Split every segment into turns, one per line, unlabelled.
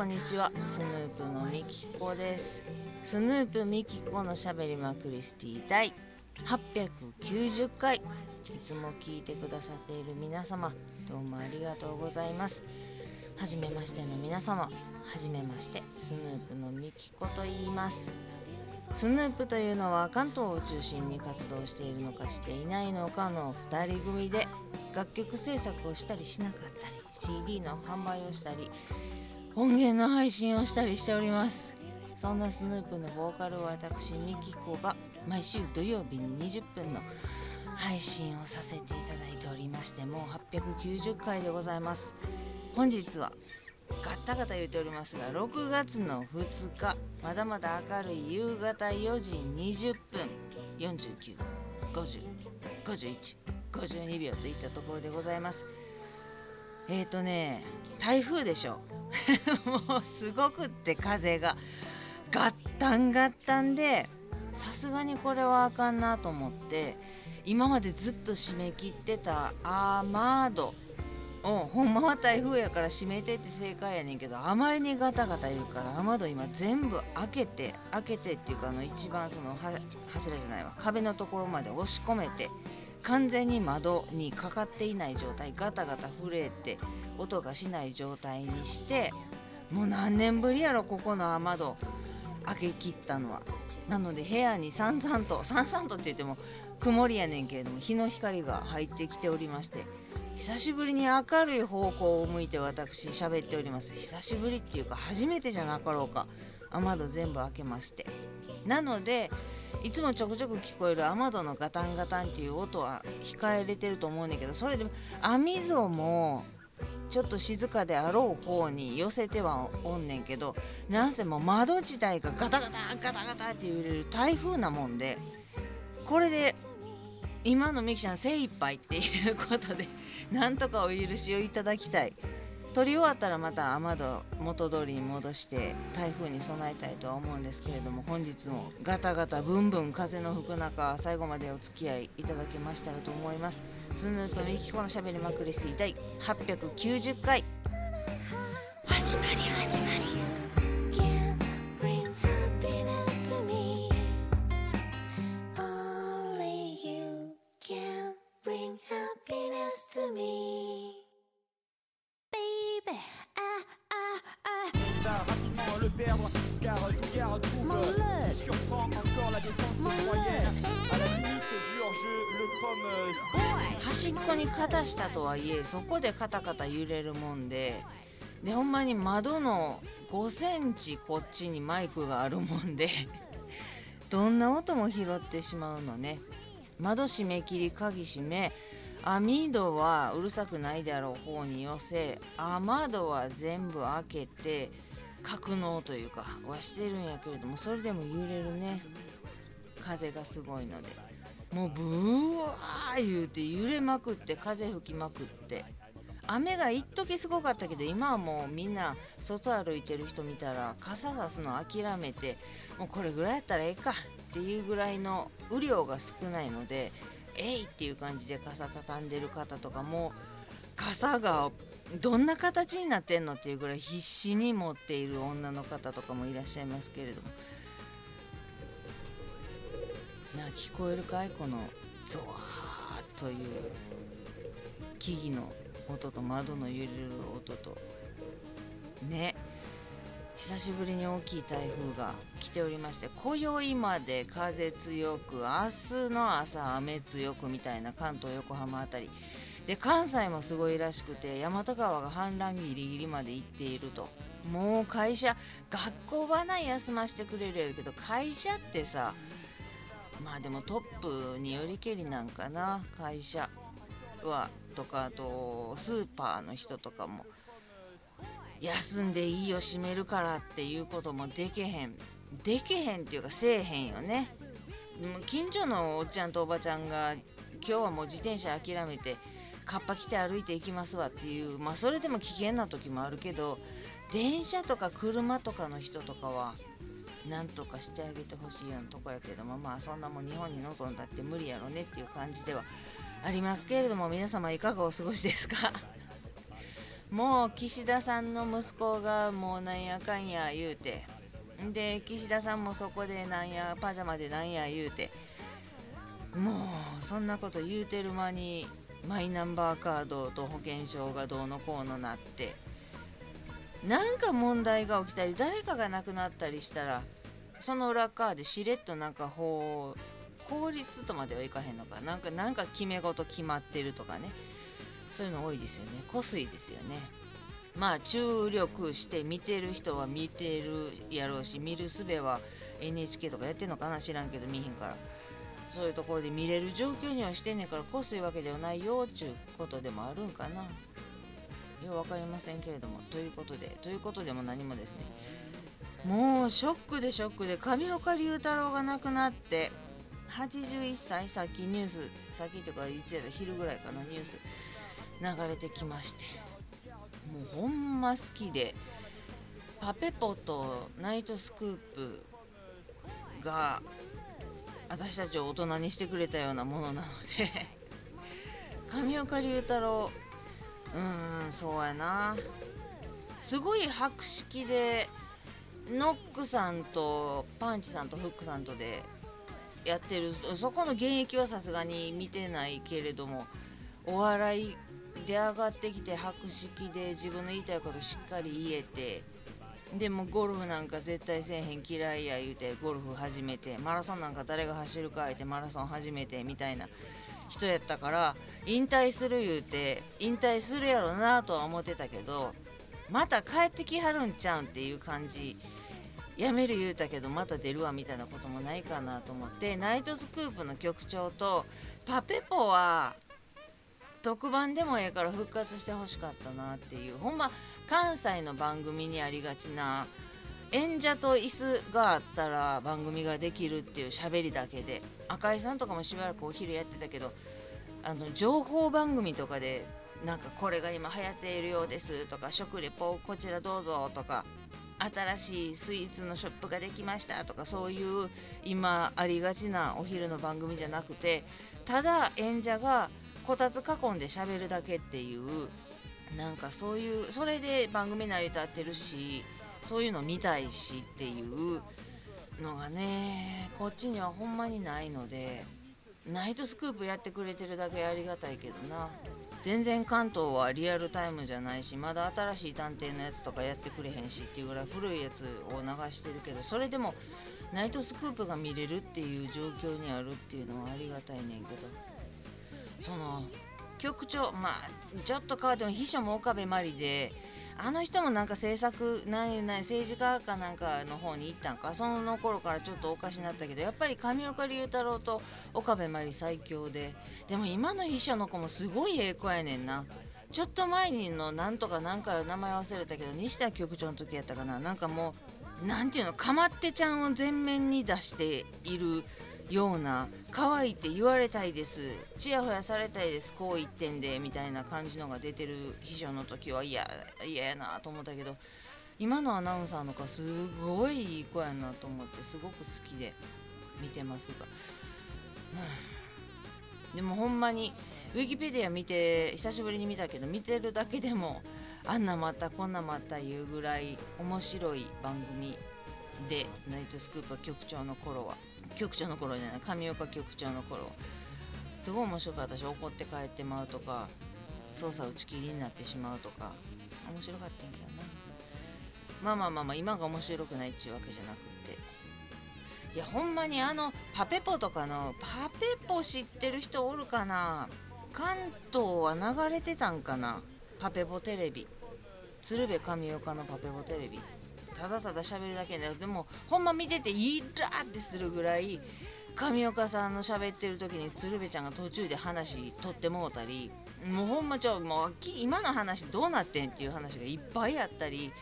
こんにちは。スヌープのみきこです。スヌープみきこのしゃべりまクリスティ第890回。いつも聞いてくださっている皆様どうもありがとうございます。はじめましての皆様はじめましてスヌープのみきこと言います。スヌープというのは関東を中心に活動しているのかしていないのかの2人組で楽曲制作をしたりしなかったり CD の販売をしたり音源の配信をしたりしております。そんなスヌープのボーカルを私ミキコが毎週土曜日に20分の配信をさせていただいておりましてもう890回でございます。本日はガッタガタ言っておりますが6月の2日まだまだ明るい夕方4時20分49505152秒といったところでございます。えっ、ー、とね台風でしょ。もうすごくって風がガッタンガッタンでさすがにこれはあかんなと思って今までずっと締め切ってたアーマードをほんまは台風やから閉めてって正解やねんけどあまりにガタガタいるから雨戸今全部開けて開けてっていうかあの一番その柱じゃないわ。壁のところまで押し込めて完全に窓にかかっていない状態ガタガタ震えて音がしない状態にしてもう何年ぶりやろここの雨戸開けきったのは。なので部屋にさんさんとさんさんとって言っても曇りやねんけれども日の光が入ってきておりまして久しぶりに明るい方向を向いて私喋っております。久しぶりっていうか初めてじゃなかろうか雨戸全部開けまして。なのでいつもちょくちょく聞こえる雨戸のガタンガタンっていう音は控えれてると思うねんけどそれでも網戸もちょっと静かであろう方に寄せてはおんねんけどなんせもう窓自体がガタガタガタガタって揺れる台風なもんでこれで今のミキちゃん精一杯っていうことでなんとかお許しをいただきたい撮り終わったらまた雨戸元通りに戻して台風に備えたいとは思うんですけれども本日もガタガタブンブン風の吹く中最後までお付き合いいただけましたらと思います。スヌープミキコのしゃべりまくりすぎたい。890回。始まりまそこでカタカタ揺れるもんででほんまに窓の5センチこっちにマイクがあるもんで どんな音も拾ってしまうのね。窓閉め切り鍵閉め網戸はうるさくないであろう方に寄せ雨戸は全部開けて格納というかはしてるんやけれどもそれでも揺れるね。風がすごいので。もうブワー言うて揺れまくって風吹きまくって。雨が一時すごかったけど今はもうみんな外歩いてる人見たら傘さすの諦めてもうこれぐらいやったらええかっていうぐらいの雨量が少ないのでえいっていう感じで傘畳んでる方とかも傘がどんな形になってんのっていうぐらい必死に持っている女の方とかもいらっしゃいますけれどもな聞こえるかいこのゾワーという木々の音と窓の揺れる音とね。久しぶりに大きい台風が来ておりまして今宵まで風強く明日の朝雨強くみたいな関東横浜辺り。で関西もすごいらしくて大和川が氾濫ギリギリまで行っていると。もう会社学校はない休ませてくれるやるけど会社ってさまあでもトップによりけりなんかな会社はとかあとスーパーの人とかも休んでいいよ閉めるからっていうこともでけへん。でけへんっていうかせえへんよね。近所のおっちゃんとおばちゃんが今日はもう自転車諦めてカッパ着て歩いていきますわっていうまあそれでも危険な時もあるけど電車とか車とかの人とかはなんとかしてあげてほしいようなとこやけどもまあそんなもん日本に臨んだって無理やろねっていう感じではありますけれども皆様いかがお過ごしですか？もう岸田さんの息子がもうなんやかんや言うてで岸田さんもそこでなんやパジャマでなんや言うてもうそんなこと言うてる間にマイナンバーカードと保険証がどうのこうのなってなんか問題が起きたり誰かが亡くなったりしたらその裏側でしれっとなんか法法律とまではいかへんのかな。んかなんか決め事決まってるとかね。そういうの多いですよね。こすいですよね。まあ注力して見てる人は見てるやろうし見るすべは NHK とかやってんのかな知らんけど見ひんから。そういうところで見れる状況にはしてんねんからこすいわけではないよっちゅうことでもあるんかな。よう分かりませんけれども。ということでということでも何もですね。もうショックでショックで上岡龍太郎が亡くなって81歳さっきニュースさっきとかいつやった昼ぐらいかなニュース流れてきまして。もうほんま好きでパペポとナイトスクープが私たちを大人にしてくれたようなものなので。上岡龍太郎うーんそうやな。すごい博識でノックさんとパンチさんとフックさんとでやってる。そこの現役はさすがに見てないけれどもお笑いで上がってきて博識で自分の言いたいことしっかり言えてでもゴルフなんか絶対せえへん嫌いや言うてゴルフ始めてマラソンなんか誰が走るか言ってマラソン始めてみたいな人やったから引退する言うて引退するやろなとは思ってたけどまた帰ってきはるんちゃうんっていう感じ。やめる言うたけどまた出るわみたいなこともないかなと思って。ナイトスクープの局長とパペポは特番でもええから復活してほしかったなっていう。ほんま関西の番組にありがちな演者と椅子があったら番組ができるっていう喋りだけで。赤井さんとかもしばらくお昼やってたけどあの情報番組とかでなんかこれが今流行っているようですとか食レポこちらどうぞとか新しいスイーツのショップができましたとかそういう今ありがちなお昼の番組じゃなくてただ演者がこたつ囲んで喋るだけっていうなんかそういうそれで番組成り立ってるしそういうの見たいしっていうのがねこっちにはほんまにないのでナイトスクープやってくれてるだけありがたいけどな。全然関東はリアルタイムじゃないしまだ新しい探偵のやつとかやってくれへんしっていうぐらい古いやつを流してるけどそれでもナイトスクープが見れるっていう状況にあるっていうのはありがたいねんけど。その局長まあちょっと変わっても秘書も岡部真理であの人もなんか政策ないない政治家かなんかの方に行ったんか？その頃からちょっとおかしになったけどやっぱり上岡龍太郎と岡部真理最強で。でも今の秘書の子もすごいええ子やねんな。ちょっと前にのなんとかなんか名前忘れたけど西田局長の時やったかな？なんかもうなんていうの？かまってちゃんを前面に出しているような可愛いって言われたいです。ちやほやされたいです。こう言ってんでみたいな感じのが出てる秘書の時は嫌嫌やなと思ったけど今のアナウンサーの子すごいいい子やなと思ってすごく好きで見てますが、うん、でもほんまにウィキペディア見て久しぶりに見たけど見てるだけでもあんなまたこんなまた言うぐらい面白い番組でナイトスクープ局長の頃は局長の頃じゃない上岡局長の頃。すごい面白かったし怒って帰ってまうとか捜査打ち切りになってしまうとか面白かったんやけどな。まあまあまあまあ今が面白くないっていうわけじゃなくって。いやほんまにあのパペポとかのパペポ知ってる人おるかな？関東は流れてたんかな？パペポテレビ。鶴瓶神岡のパペポテレビ。ただただ喋るだけだよでもほんま見ててイラーってするぐらい上岡さんの喋ってる時に鶴瓶ちゃんが途中で話取ってもうたりもうほんまちょもう今の話どうなってんっていう話がいっぱいあったり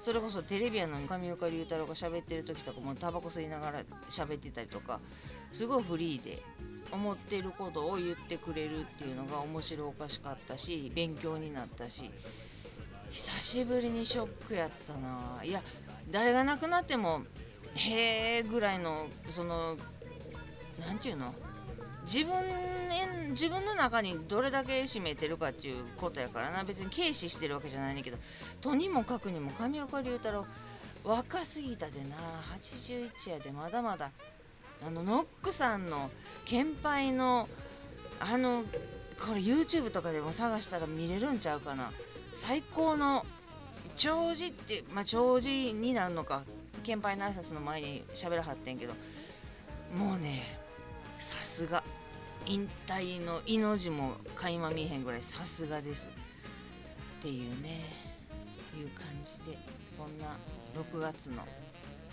それこそテレビやのに上岡龍太郎が喋ってる時とかもタバコ吸いながら喋ってたりとかすごいフリーで思ってることを言ってくれるっていうのが面白おかしかったし勉強になったし久しぶりにショックやったな。いや誰が亡くなってもへえぐらいのその何て言うの？自分自分の中にどれだけ占めてるかっていうことやからな。別に軽視してるわけじゃないねんけどとにもかくにも上岡龍太郎若すぎたでな。81やでまだまだあのノックさんの献杯のあのこれ YouTube とかでも探したら見れるんちゃうかな。最高の長寿ってまあ長寿になるのか献杯の挨拶の前に喋らはってんけどもうねさすが。引退の命も垣間見えへんぐらいさすがです。っていうねいう感じでそんな6月の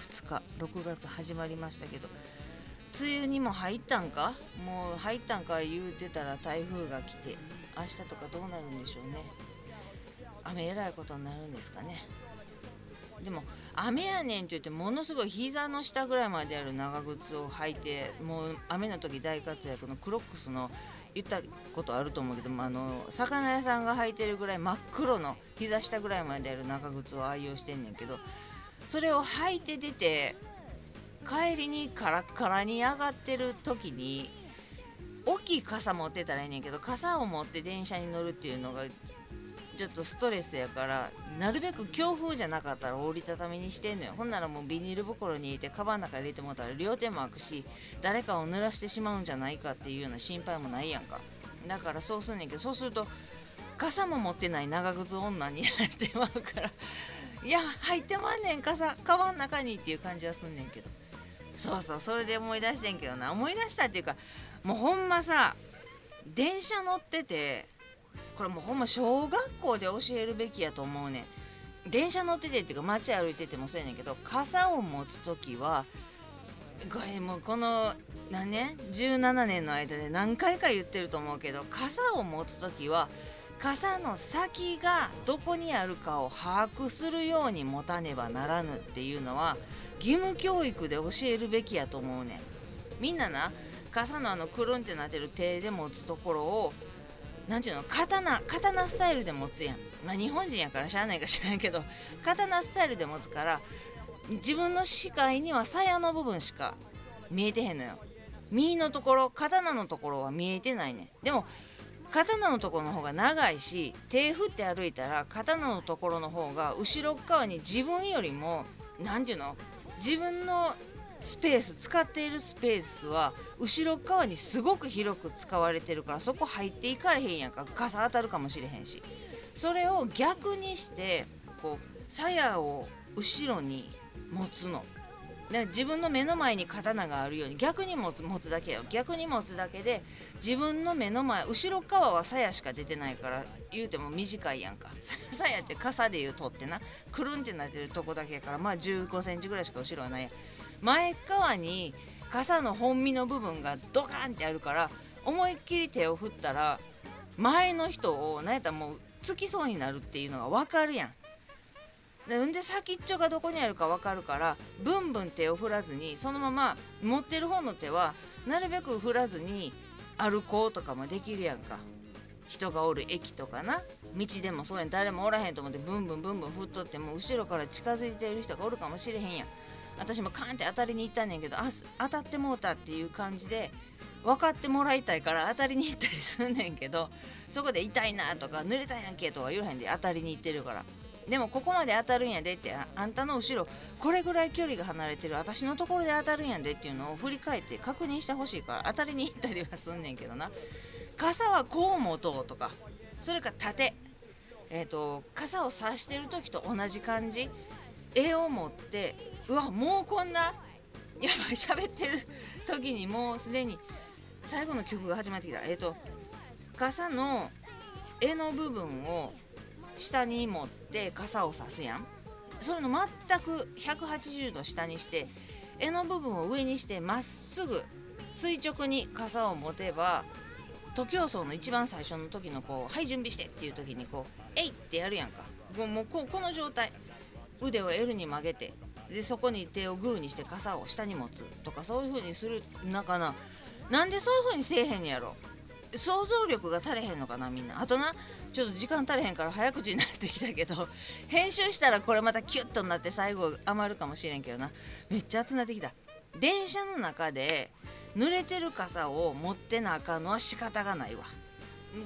2日6月始まりましたけど梅雨にも入ったんか？もう入ったんか言うてたら台風が来て明日とかどうなるんでしょうね。雨えらいことになるんですかね。でも雨やねんって言ってものすごい膝の下ぐらいまである長靴を履いてもう雨の時大活躍のクロックスの言ったことあると思うけどもあの魚屋さんが履いてるぐらい真っ黒の膝下ぐらいまである長靴を愛用してんねんけどそれを履いて出て帰りにカラッカラに上がってる時に大きい傘持ってたらいいねんけど傘を持って電車に乗るっていうのがちょっとストレスやからなるべく強風じゃなかったら折りたたみにしてんのよ。ほんならもうビニール袋に入れてカバンの中入れてもらったら両手も開くし誰かを濡らしてしまうんじゃないかっていうような心配もないやんか。だからそうすんねんけどそうすると傘も持ってない長靴女になってまうからいや入ってまんねん傘カバンの中にっていう感じはすんねんけど。そうそうそれで思い出してんけどな。思い出したっていうかもうほんまさ電車乗っててこれもうほんま小学校で教えるべきやと思うねん。電車乗っててっていうか街歩いててもそうやねんけど傘を持つ時はこれもうこの何年？17年の間で何回か言ってると思うけど傘を持つ時は傘の先がどこにあるかを把握するように持たねばならぬっていうのは義務教育で教えるべきやと思うねん。みんなな傘のあのくるんってなってる手で持つところを何ていうの？刀刀スタイルで持つやん。まあ日本人やからしゃあないか知らんけど。刀スタイルで持つから自分の視界には鞘の部分しか見えてへんのよ。右のところ刀のところは見えてないねでも刀のところの方が長いし手振って歩いたら刀のところの方が後ろ側に自分よりも何ていうの？自分のスペース使っているスペースは後ろ側にすごく広く使われてるからそこ入っていかれへんやんか。傘当たるかもしれへんし。それを逆にしてこう鞘を後ろに持つの。自分の目の前に刀があるように逆に持つ持つだけよ。逆に持つだけで自分の目の前後ろ側は鞘しか出てないから言うても短いやんか。鞘って傘でいうとってな。くるんってなってるとこだけやからまあ1 5センチぐらいしか後ろはないや前側に傘の本身の部分がドカンってあるから思いっきり手を振ったら前の人を何やったらもうつきそうになるっていうのが分かるやん。んで先っちょがどこにあるか分かるからブンブン手を振らずにそのまま持ってる方の手はなるべく振らずに歩こうとかもできるやんか。人がおる駅とかな。道でもそうやん。誰もおらへんと思ってブンブンブンブン振っとっても後ろから近づいてる人がおるかもしれへんやん。私もカーンって当たりに行ったんねんけどあ当たってもうたっていう感じで分かってもらいたいから当たりに行ったりすんねんけどそこで痛いなとか濡れたやんけとか言わへんで当たりに行ってるから。でもここまで当たるんやでってあんたの後ろこれぐらい距離が離れてる私のところで当たるんやでっていうのを振り返って確認してほしいから当たりに行ったりはすんねんけどな。傘はこう持とうとかそれから盾。えーと、傘を差してる時と同じ感じ。絵を持ってうわもうこんなやばい喋ってる時にもうすでに最後の曲が始まってきた。えっ、ー、と傘の絵の部分を下に持って傘を差すやん。それの全く180度下にして絵の部分を上にしてまっすぐ垂直に傘を持てば徒競走の一番最初の時のこう「はい準備して」っていう時にこう「えい!」ってやるやんか。もうここの状態。腕を L に曲げて。でそこに手をグーにして傘を下に持つとかそういう風にするのかななんでそういう風にせえへんやろ。想像力が足れへんのかなみんな。あとなちょっと時間足れへんから早口になってきたけど 編集したらこれまたキュッとなって最後余るかもしれんけどな。めっちゃ熱なってきた。電車の中で濡れてる傘を持ってなあかんのは仕方がないわ。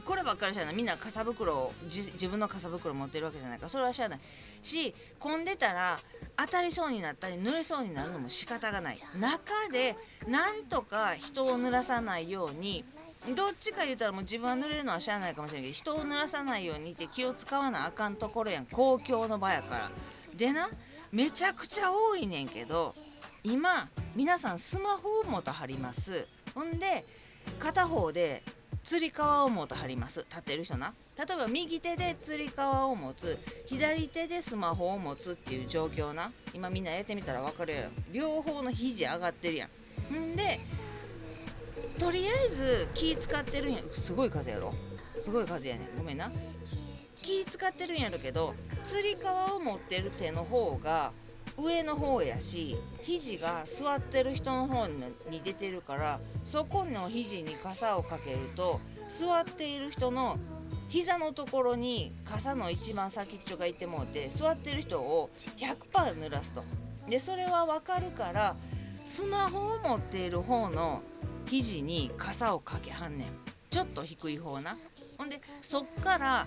こればっかりしゃない。みんな傘袋を自分の傘袋持ってるわけじゃないからそれはしゃあない。し混んでたら当たりそうになったり濡れそうになるのも仕方がない。中でなんとか人を濡らさないようにどっちか言うたらもう自分は濡れるのはしゃあないかもしれないけど人を濡らさないようにって気を使わなあかんところやん。公共の場やから。でなめちゃくちゃ多いねんけど今皆さんスマホを持たはります。ほんで片方でつり革を持たはります。立ってる人な。例えば右手でつり革を持つ。左手でスマホを持つっていう状況な。今みんなやってみたら分かるやろ両方の肘上がってるやん。んでとりあえず気使ってるんや。すごい風やろ。すごい風やねごめんな。気使ってるんやろけどつり革を持ってる手の方が上の方やし肘が座ってる人の方に出てるからそこの肘に傘をかけると座っている人の膝のところに傘の一番先っちょがいてもうて座ってる人を100%濡らすと。でそれは分かるからスマホを持っている方の肘に傘をかけはんねん。ちょっと低い方な。ほんでそっから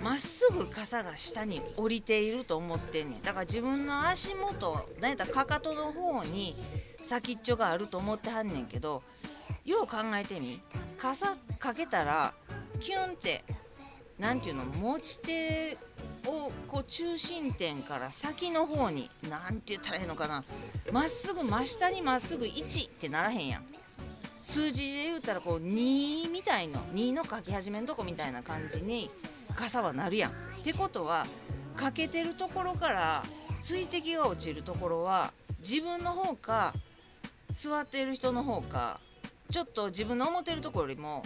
まっすぐ傘が下に降りていると思ってんねん。だから自分の足元何やったかかとの方に先っちょがあると思ってはんねんけどよう考えてみ。傘かけたらキュンって何ていうの持ち手をこう中心点から先の方に何て言ったらいいのかな。まっすぐ真下にまっすぐ1ってならへんやん。数字で言うたらこう2みたいの2の書き始めのとこみたいな感じに傘はなるやん。ってことは欠けてるところから水滴が落ちるところは自分の方か座っている人の方かちょっと自分の思ってるところよりも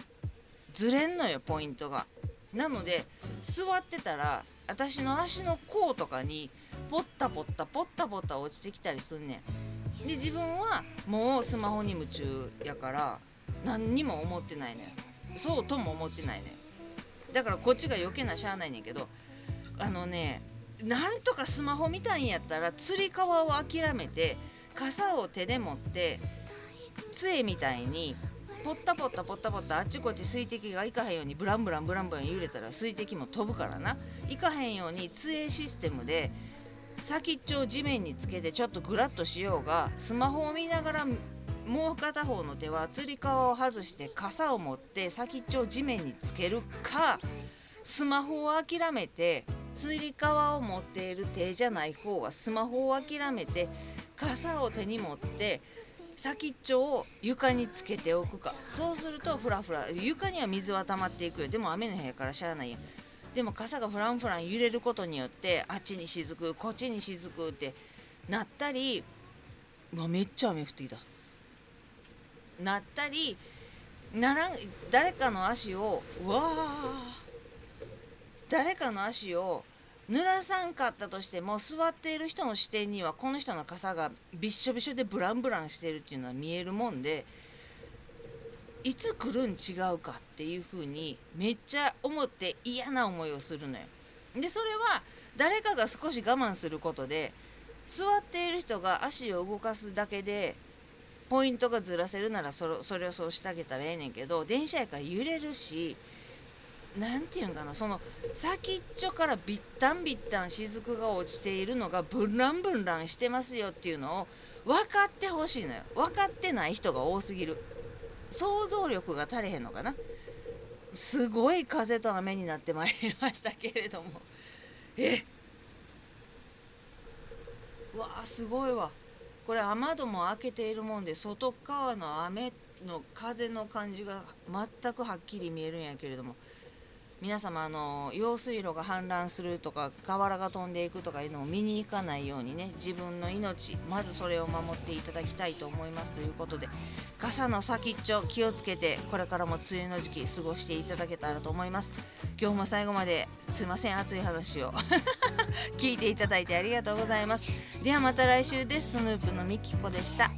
ずれんのよポイントが。なので座ってたら私の足の甲とかにポッタポッタポッタポッタ落ちてきたりすんねん。で自分はもうスマホに夢中やから何にも思ってないのよ。そうとも思ってないのよ。だからこっちが余計なしゃあないねんけどあのねなんとかスマホ見たいんやったらつり革を諦めて傘を手で持って杖みたいにポッタポッタポッタポッタあっちこっち水滴がいかへんようにブランブランブランブラン揺れたら水滴も飛ぶからな。いかへんように杖システムで先っちょを地面につけてちょっとグラッとしようがスマホを見ながらもう片方の手はつり革を外して傘を持って先っちょを地面につけるかスマホを諦めてつり革を持っている手じゃない方はスマホを諦めて傘を手に持って先っちょを床につけておくか。そうするとフラフラ床には水は溜まっていくよ。でも雨の部屋からしゃあないや。でも傘がフランフラン揺れることによってあっちに雫こっちに雫ってなったりわめっちゃ雨降ってきた。なったりなら誰かの足をわあ誰かの足を濡らさんかったとしても座っている人の視点にはこの人の傘がびっしょびしょでブランブランしてるっていうのは見えるもんでいつ来るん違うかっていう風にめっちゃ思って嫌な思いをするのよ。でそれは誰かが少し我慢することで座っている人が足を動かすだけでポイントがずらせるならそれそれをそうしてあげたらええねんけど電車やから揺れるし何て言うんかなその先っちょからビッタンビッタン雫が落ちているのがブンランブンランしてますよっていうのを分かってほしいのよ。分かってない人が多すぎる。想像力が足れへんのかな。すごい風と雨になってまいりましたけれども。えわあすごいわ。これ雨戸も開けているもんで外側の雨の風の感じが全くはっきり見えるんやけれども皆様あの用水路が氾濫するとか瓦が飛んでいくとかいうのを見に行かないようにね自分の命まずそれを守っていただきたいと思いますということで傘の先っちょ気をつけてこれからも梅雨の時期過ごしていただけたらと思います。今日も最後まですいません熱い話を 聞いていただいてありがとうございます。ではまた来週です。スヌープのみきこでした。